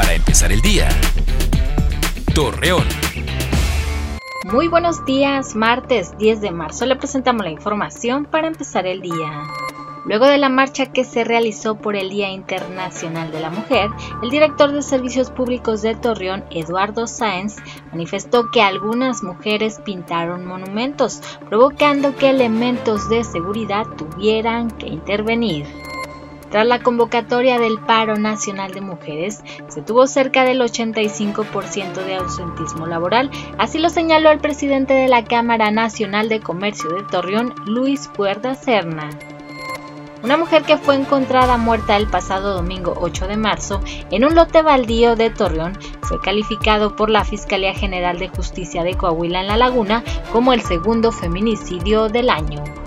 Para empezar el día. Torreón. Muy buenos días, martes 10 de marzo le presentamos la información para empezar el día. Luego de la marcha que se realizó por el Día Internacional de la Mujer, el director de Servicios Públicos de Torreón, Eduardo Sáenz, manifestó que algunas mujeres pintaron monumentos, provocando que elementos de seguridad tuvieran que intervenir. Tras la convocatoria del paro nacional de mujeres, se tuvo cerca del 85% de ausentismo laboral, así lo señaló el presidente de la Cámara Nacional de Comercio de Torreón, Luis Cuerda Serna. Una mujer que fue encontrada muerta el pasado domingo 8 de marzo en un lote baldío de Torreón fue calificado por la Fiscalía General de Justicia de Coahuila en La Laguna como el segundo feminicidio del año.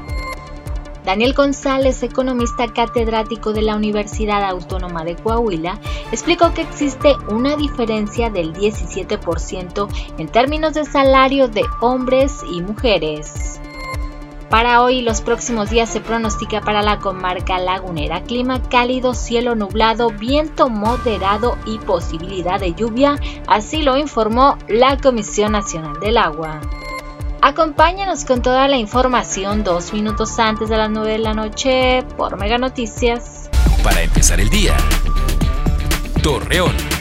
Daniel González, economista catedrático de la Universidad Autónoma de Coahuila, explicó que existe una diferencia del 17% en términos de salario de hombres y mujeres. Para hoy y los próximos días se pronostica para la comarca lagunera clima cálido, cielo nublado, viento moderado y posibilidad de lluvia, así lo informó la Comisión Nacional del Agua. Acompáñanos con toda la información dos minutos antes de las 9 de la noche por Mega Noticias. Para empezar el día. Torreón.